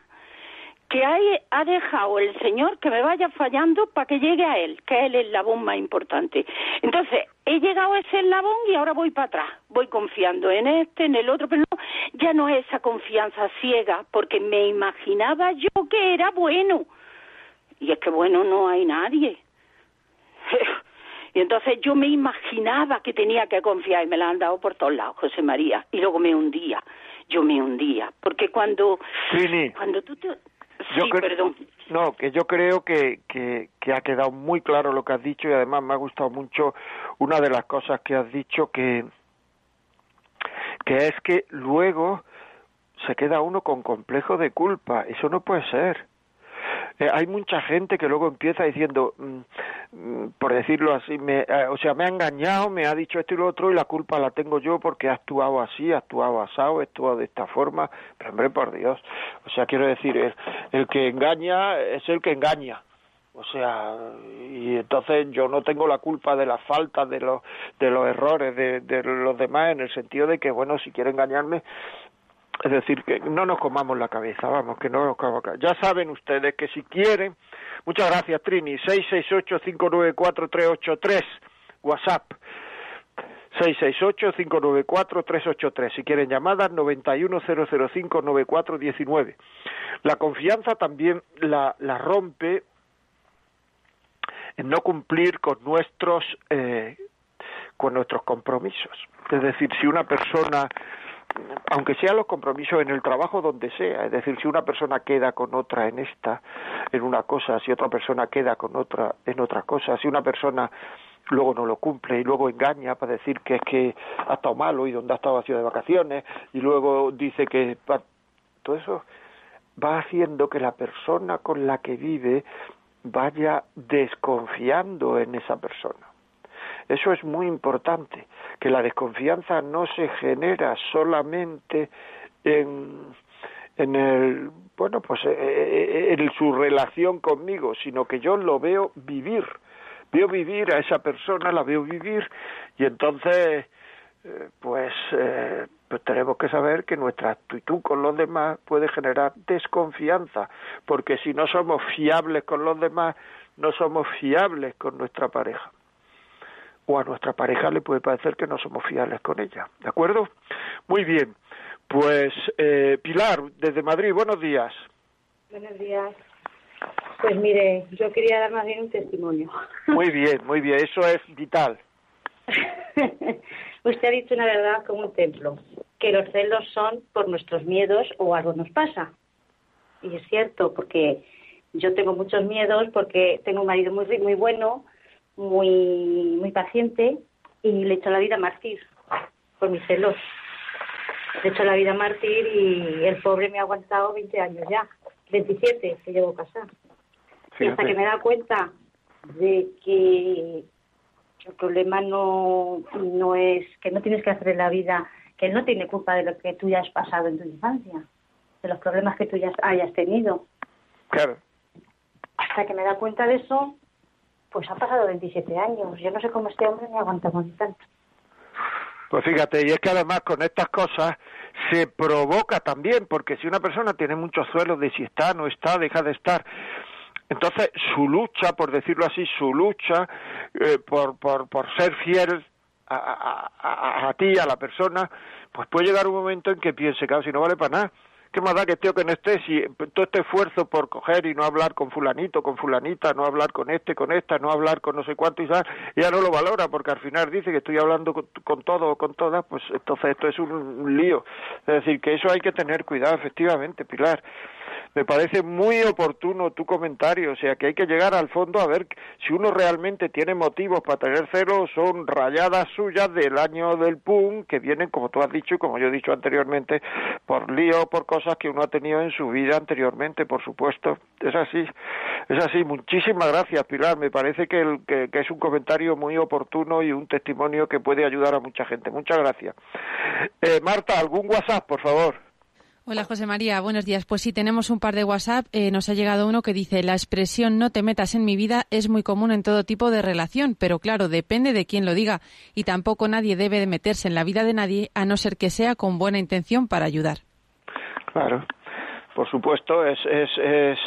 que hay, ha dejado el Señor que me vaya fallando para que llegue a Él, que es el eslabón más importante. Entonces, he llegado a ese eslabón y ahora voy para atrás. Voy confiando en este, en el otro, pero no, ya no es esa confianza ciega, porque me imaginaba yo que era bueno. Y es que bueno no hay nadie. Y entonces yo me imaginaba que tenía que confiar y me la han dado por todos lados, José María. Y luego me hundía, yo me hundía. Porque cuando, cuando tú te, yo perdón. No, que yo creo que, que, que, ha quedado muy claro lo que has dicho y además me ha gustado mucho una de las cosas que has dicho que, que es que luego se queda uno con complejo de culpa. Eso no puede ser. Eh, hay mucha gente que luego empieza diciendo, mm, mm, por decirlo así, me, eh, o sea, me ha engañado, me ha dicho esto y lo otro y la culpa la tengo yo porque ha actuado así, ha actuado asado, ha actuado de esta forma. Pero hombre, por Dios. O sea, quiero decir, el, el que engaña es el que engaña. O sea, y entonces yo no tengo la culpa de las faltas, de los, de los errores de, de los demás, en el sentido de que, bueno, si quiere engañarme, es decir, que no nos comamos la cabeza, vamos, que no nos comamos la cabeza. Ya saben ustedes que si quieren, muchas gracias Trini, 668-594-383, WhatsApp. 668-594-383. Si quieren llamadas, 91005-9419. La confianza también la, la rompe en no cumplir con nuestros, eh, con nuestros compromisos. Es decir, si una persona aunque sean los compromisos en el trabajo donde sea, es decir, si una persona queda con otra en esta, en una cosa, si otra persona queda con otra en otra cosa, si una persona luego no lo cumple y luego engaña para decir que es que ha estado malo y donde ha estado vacío de vacaciones y luego dice que todo eso va haciendo que la persona con la que vive vaya desconfiando en esa persona. Eso es muy importante, que la desconfianza no se genera solamente en, en el bueno pues eh, eh, en su relación conmigo, sino que yo lo veo vivir, veo vivir a esa persona, la veo vivir y entonces eh, pues, pues tenemos que saber que nuestra actitud con los demás puede generar desconfianza, porque si no somos fiables con los demás, no somos fiables con nuestra pareja o a nuestra pareja le puede parecer que no somos fiables con ella. ¿De acuerdo? Muy bien. Pues eh, Pilar, desde Madrid, buenos días. Buenos días. Pues mire, yo quería dar más bien un testimonio. Muy bien, muy bien, eso es vital. Usted ha dicho una verdad como un templo, que los celos son por nuestros miedos o algo nos pasa. Y es cierto, porque yo tengo muchos miedos porque tengo un marido muy muy bueno, muy, muy paciente y le he hecho la vida mártir por mis celos. Le he hecho la vida mártir y el pobre me ha aguantado 20 años ya, 27 que llevo casada. Y hasta que me da cuenta de que el problema no, no es que no tienes que hacer en la vida, que él no tiene culpa de lo que tú ya has pasado en tu infancia, de los problemas que tú ya hayas tenido. Claro. Hasta que me da cuenta de eso, pues han pasado 27 años. Yo no sé cómo este hombre me aguanta con tanto. Pues fíjate, y es que además con estas cosas se provoca también, porque si una persona tiene muchos suelos de si está, no está, deja de estar, entonces su lucha, por decirlo así, su lucha eh, por, por, por ser fiel a, a, a, ti, a la persona, pues puede llegar un momento en que piense, claro, si no vale para nada, ¿Qué más da que tío que no esté? Si todo este esfuerzo por coger y no hablar con fulanito, con fulanita, no hablar con este, con esta, no hablar con no sé cuánto y ya no lo valora porque al final dice que estoy hablando con, todo o con todas, pues entonces esto es un lío. Es decir, que eso hay que tener cuidado, efectivamente, Pilar me parece muy oportuno tu comentario, o sea que hay que llegar al fondo a ver si uno realmente tiene motivos para tener celos, son rayadas suyas del año del PUM, que vienen, como tú has dicho y como yo he dicho anteriormente, por lío, por cosas que uno ha tenido en su vida anteriormente, por supuesto. Es así, es así. Muchísimas gracias, Pilar. Me parece que, el, que, es un comentario muy oportuno y un testimonio que puede ayudar a mucha gente. Muchas gracias. Eh, Marta, ¿algún WhatsApp, por favor? Hola José María, buenos días. Pues sí, tenemos un par de WhatsApp. Eh, nos ha llegado uno que dice, la expresión no te metas en mi vida es muy común en todo tipo de relación, pero claro, depende de quién lo diga y tampoco nadie debe de meterse en la vida de nadie a no ser que sea con buena intención para ayudar. Claro, por supuesto, es, es, es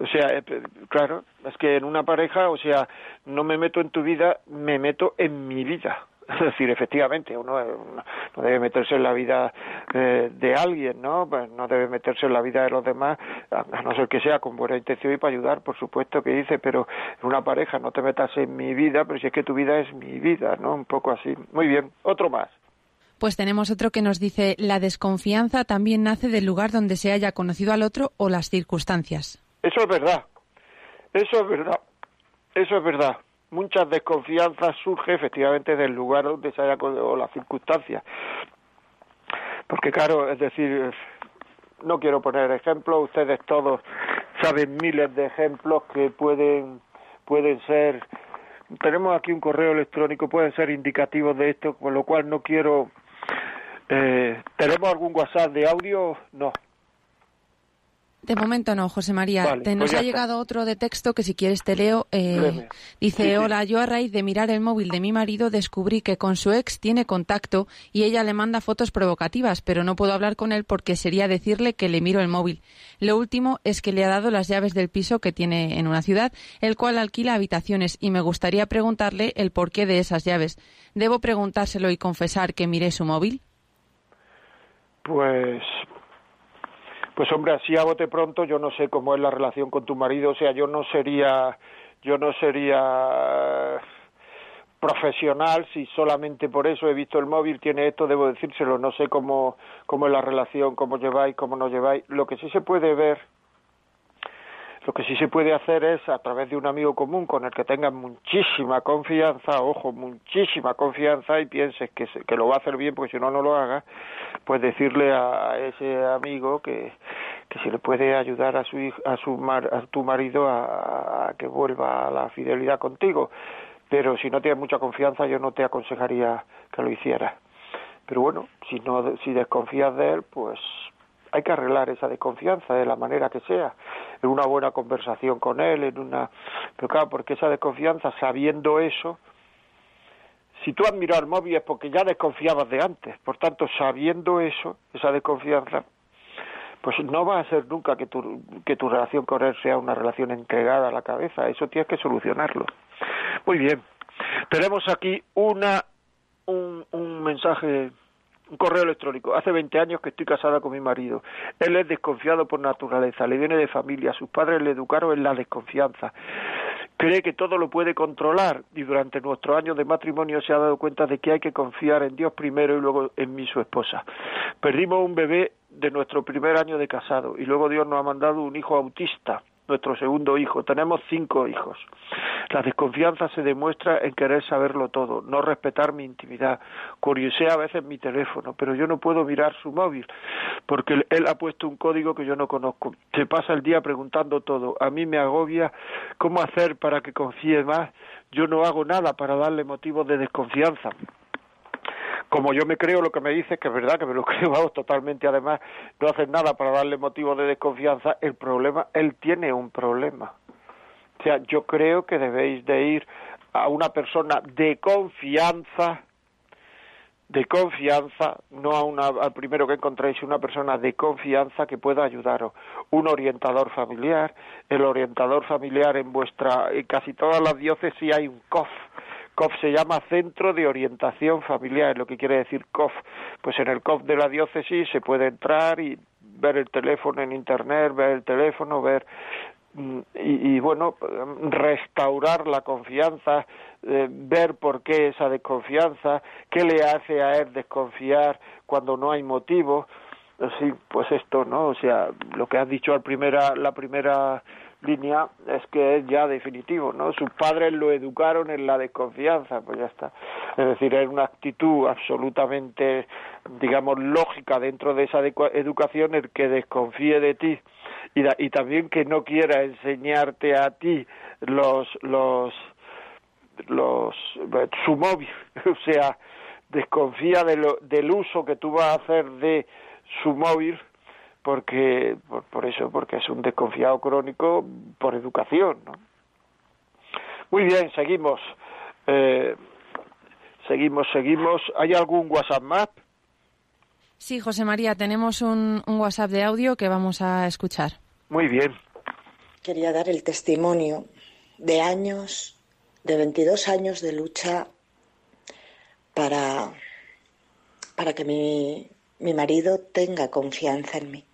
o sea, eh, claro, es que en una pareja, o sea, no me meto en tu vida, me meto en mi vida. Es decir, efectivamente, uno no debe meterse en la vida eh, de alguien, ¿no? Pues no debe meterse en la vida de los demás, a no ser que sea con buena intención y para ayudar, por supuesto que dice, pero en una pareja no te metas en mi vida, pero si es que tu vida es mi vida, ¿no? Un poco así. Muy bien, otro más. Pues tenemos otro que nos dice, la desconfianza también nace del lugar donde se haya conocido al otro o las circunstancias. Eso es verdad, eso es verdad, eso es verdad muchas desconfianzas surge efectivamente del lugar donde se haya o las circunstancias. Porque claro, es decir, no quiero poner ejemplos, ustedes todos saben miles de ejemplos que pueden pueden ser tenemos aquí un correo electrónico, pueden ser indicativos de esto, con lo cual no quiero eh, ¿Tenemos algún WhatsApp de audio? No. De momento no, José María. te, nos pues ha llegado otro de texto que si quieres te leo. Eh, dice, hola, yo a raíz de mirar el móvil de mi marido descubrí que con su ex tiene contacto y ella le manda fotos provocativas, pero no puedo hablar con él porque sería decirle que le miro el móvil. Lo último es que le ha dado las llaves del piso que tiene en una ciudad, el cual alquila habitaciones y me gustaría preguntarle el porqué de esas llaves. ¿Debo preguntárselo y confesar que miré su móvil? Pues pues hombre, así a bote pronto yo no sé cómo es la relación con tu marido, o sea, yo no sería yo no sería profesional si solamente por eso he visto el móvil tiene esto debo decírselo no sé cómo cómo es la relación cómo lleváis cómo no lleváis. Lo que sí se puede ver lo que sí se puede hacer es, a través de un amigo común con el que tengas muchísima confianza, ojo, muchísima confianza y pienses que, que lo va a hacer bien porque si no, no lo haga, pues decirle a, ese amigo que, que si le puede ayudar a, su, a, su a tu marido a, que vuelva a la fidelidad contigo. Pero si no tienes mucha confianza, yo no te aconsejaría que lo hicieras. Pero bueno, si, no, si desconfías de él, pues hay que arreglar esa desconfianza de la manera que sea, en una buena conversación con él, en una... Pero claro, porque esa desconfianza, sabiendo eso, si tú has mirado el móvil es porque ya desconfiabas de antes, por tanto, sabiendo eso, esa desconfianza, pues no va a ser nunca que tu, que tu relación con él sea una relación entregada a la cabeza, eso tienes que solucionarlo. Muy bien, tenemos aquí una un, un mensaje un correo electrónico. Hace 20 años que estoy casada con mi marido. Él es desconfiado por naturaleza, le viene de familia, sus padres le educaron en la desconfianza. Cree que todo lo puede controlar y durante nuestros años de matrimonio se ha dado cuenta de que hay que confiar en Dios primero y luego en mí, su esposa. Perdimos un bebé de nuestro primer año de casado y luego Dios nos ha mandado un hijo autista nuestro segundo hijo. Tenemos cinco hijos. La desconfianza se demuestra en querer saberlo todo, no respetar mi intimidad. Curiosea a veces mi teléfono, pero yo no puedo mirar su móvil porque él ha puesto un código que yo no conozco. Se pasa el día preguntando todo. A mí me agobia cómo hacer para que confíe más. Yo no hago nada para darle motivos de desconfianza como yo me creo lo que me dice, que es verdad que me lo creo vamos, totalmente, además no hacen nada para darle motivo de desconfianza, el problema, él tiene un problema. O sea, yo creo que debéis de ir a una persona de confianza, de confianza, no a una, al primero que encontréis, una persona de confianza que pueda ayudaros. Un orientador familiar, el orientador familiar en vuestra, en casi todas las diócesis hay un COF, COF se llama Centro de Orientación Familiar, lo que quiere decir COF. Pues en el COF de la diócesis se puede entrar y ver el teléfono en internet, ver el teléfono, ver mm, y, bueno restaurar la confianza eh, ver por qué esa desconfianza qué le hace a él desconfiar cuando no hay motivo sí pues esto no o sea lo que has dicho al primera la primera línea es que es ya definitivo, ¿no? Sus padres lo educaron en la desconfianza, pues ya está. Es decir, es una actitud absolutamente, digamos, lógica dentro de esa educación el que desconfíe de ti y, y también que no quiera enseñarte a ti los los los su móvil, o sea, desconfía de lo, del uso que tú vas a hacer de su móvil porque por, eso, porque es un desconfiado crónico por educación. ¿no? Muy bien, seguimos. Eh, seguimos, seguimos. ¿Hay algún WhatsApp más? Sí, José María, tenemos un, un WhatsApp de audio que vamos a escuchar. Muy bien. Quería dar el testimonio de años, de 22 años de lucha para, para que mi, mi marido tenga confianza en mí.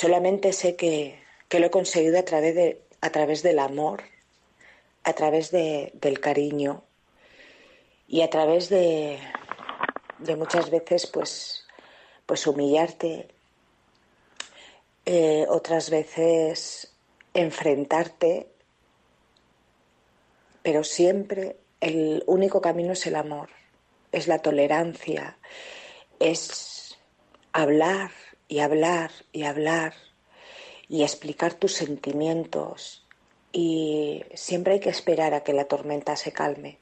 Solamente sé que, lo he conseguido a través, de, a través del amor, a través de, del cariño y a través de, de muchas veces pues, pues humillarte, eh, otras veces enfrentarte, pero siempre el único camino es el amor, es la tolerancia, es hablar y hablar y hablar y explicar tus sentimientos y siempre hay que esperar a que la tormenta se calme.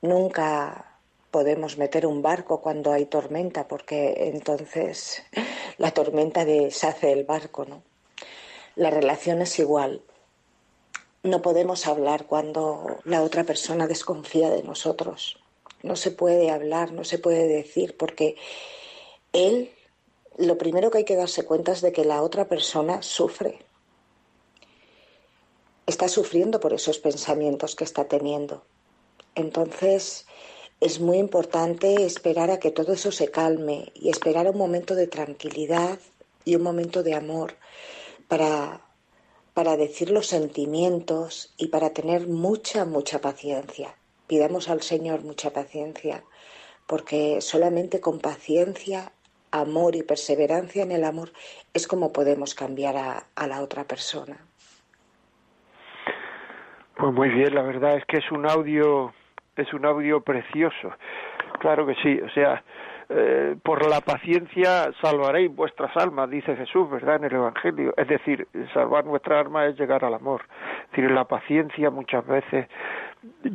Nunca podemos meter un barco cuando hay tormenta porque entonces la tormenta deshace el barco, ¿no? La relación es igual. No podemos hablar cuando la otra persona desconfía de nosotros. No se puede hablar, no se puede decir porque él lo primero que hay que darse cuenta es de que la otra persona sufre. Está sufriendo por esos pensamientos que está teniendo. Entonces, es muy importante esperar a que todo eso se calme y esperar un momento de tranquilidad y un momento de amor para, para decir los sentimientos y para tener mucha, mucha paciencia. Pidamos al Señor mucha paciencia, porque solamente con paciencia amor y perseverancia en el amor es como podemos cambiar a, la otra persona. Pues muy bien, la verdad es que es un audio, es un audio precioso. Claro que sí, o sea, eh, por la paciencia salvaréis vuestras almas, dice Jesús, ¿verdad? En el Evangelio. Es decir, salvar nuestra alma es llegar al amor. Es decir, la paciencia muchas veces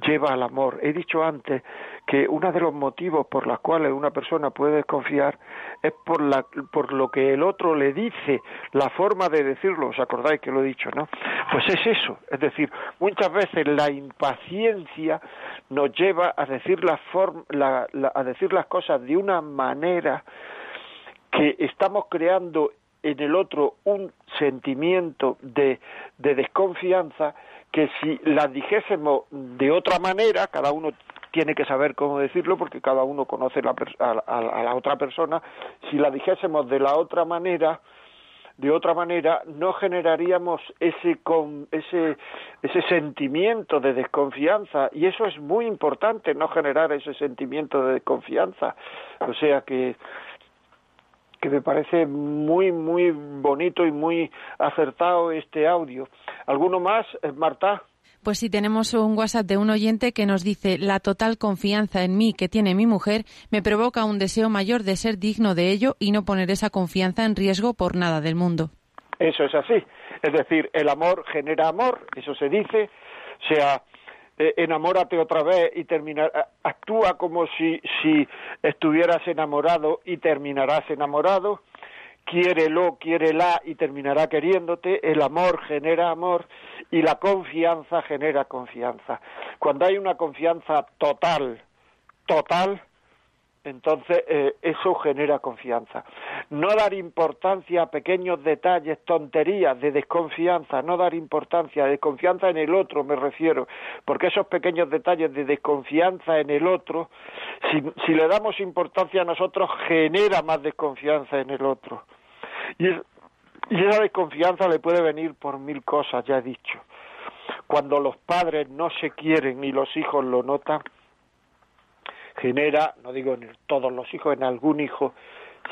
lleva al amor. He dicho antes que uno de los motivos por los cuales una persona puede desconfiar es por, la, por lo que el otro le dice, la forma de decirlo, ¿os acordáis que lo he dicho, no? Pues es eso, es decir, muchas veces la impaciencia nos lleva a decir, la la, a decir las cosas de una manera que estamos creando en el otro un sentimiento de, de desconfianza que si las dijésemos de otra manera, cada uno tiene que saber cómo decirlo porque cada uno conoce a, la otra persona, si la dijésemos de la otra manera, de otra manera no generaríamos ese, ese, ese sentimiento de desconfianza y eso es muy importante, no generar ese sentimiento de desconfianza. O sea que que me parece muy, muy bonito y muy acertado este audio. ¿Alguno más, eh, Marta? Pues sí, tenemos un WhatsApp de un oyente que nos dice la total confianza en mí que tiene mi mujer me provoca un deseo mayor de ser digno de ello y no poner esa confianza en riesgo por nada del mundo. Eso es así. Es decir, el amor genera amor, eso se dice. Sea, eh, enamórate otra vez y terminar, actúa como si, si estuvieras enamorado y terminarás enamorado, quiérelo, quiérela y terminará queriéndote, el amor genera amor y la confianza genera confianza. Cuando hay una confianza total, total, entonces eh, eso genera confianza. No dar importancia a pequeños detalles, tonterías de desconfianza, no dar importancia, desconfianza en el otro me refiero, porque esos pequeños detalles de desconfianza en el otro, si, le damos importancia a nosotros, genera más desconfianza en el otro. Y esa desconfianza le puede venir por mil cosas, ya he dicho. Cuando los padres no se quieren y los hijos lo notan, genera, no digo en todos los hijos, en algún hijo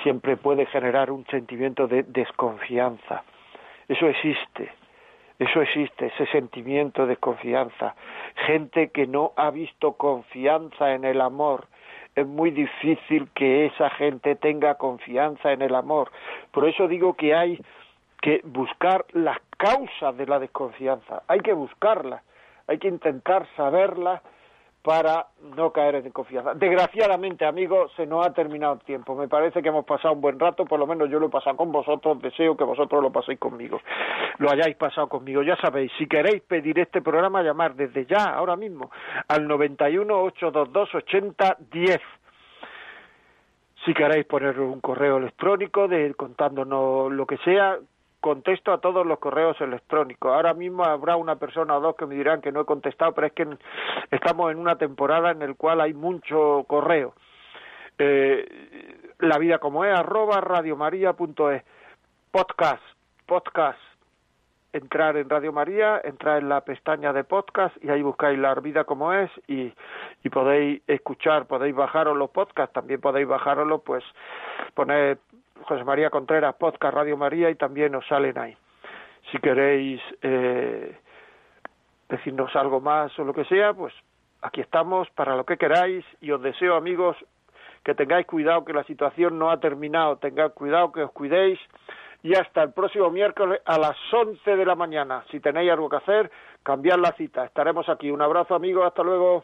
siempre puede generar un sentimiento de desconfianza. Eso existe, eso existe, ese sentimiento de desconfianza. Gente que no ha visto confianza en el amor, es muy difícil que esa gente tenga confianza en el amor. Por eso digo que hay que buscar las causas de la desconfianza, hay que buscarlas, hay que intentar saberlas para no caer en confianza. Desgraciadamente, amigos, se nos ha terminado el tiempo. Me parece que hemos pasado un buen rato, por lo menos yo lo he pasado con vosotros, deseo que vosotros lo paséis conmigo, lo hayáis pasado conmigo. Ya sabéis, si queréis pedir este programa, llamar desde ya, ahora mismo, al 91 822 8010 si queréis poner un correo electrónico de contándonos lo que sea, contesto a todos los correos electrónicos. Ahora mismo habrá una persona o dos que me dirán que no he contestado, pero es que estamos en una temporada en la cual hay mucho correo. Eh, la vida como es, arroba radiomaria.es. Podcast, podcast. Entrar en Radio María, entrar en la pestaña de podcast y ahí buscáis la vida como es y, podéis escuchar, podéis bajaros los podcasts, también podéis bajároslos, pues poner José María Contreras, Podcast Radio María, y también os salen ahí. Si queréis eh, decirnos algo más o lo que sea, pues aquí estamos para lo que queráis y os deseo, amigos, que tengáis cuidado, que la situación no ha terminado, tengáis cuidado, que os cuidéis y hasta el próximo miércoles a las 11 de la mañana. Si tenéis algo que hacer, cambiad la cita. Estaremos aquí. Un abrazo, amigos. Hasta luego.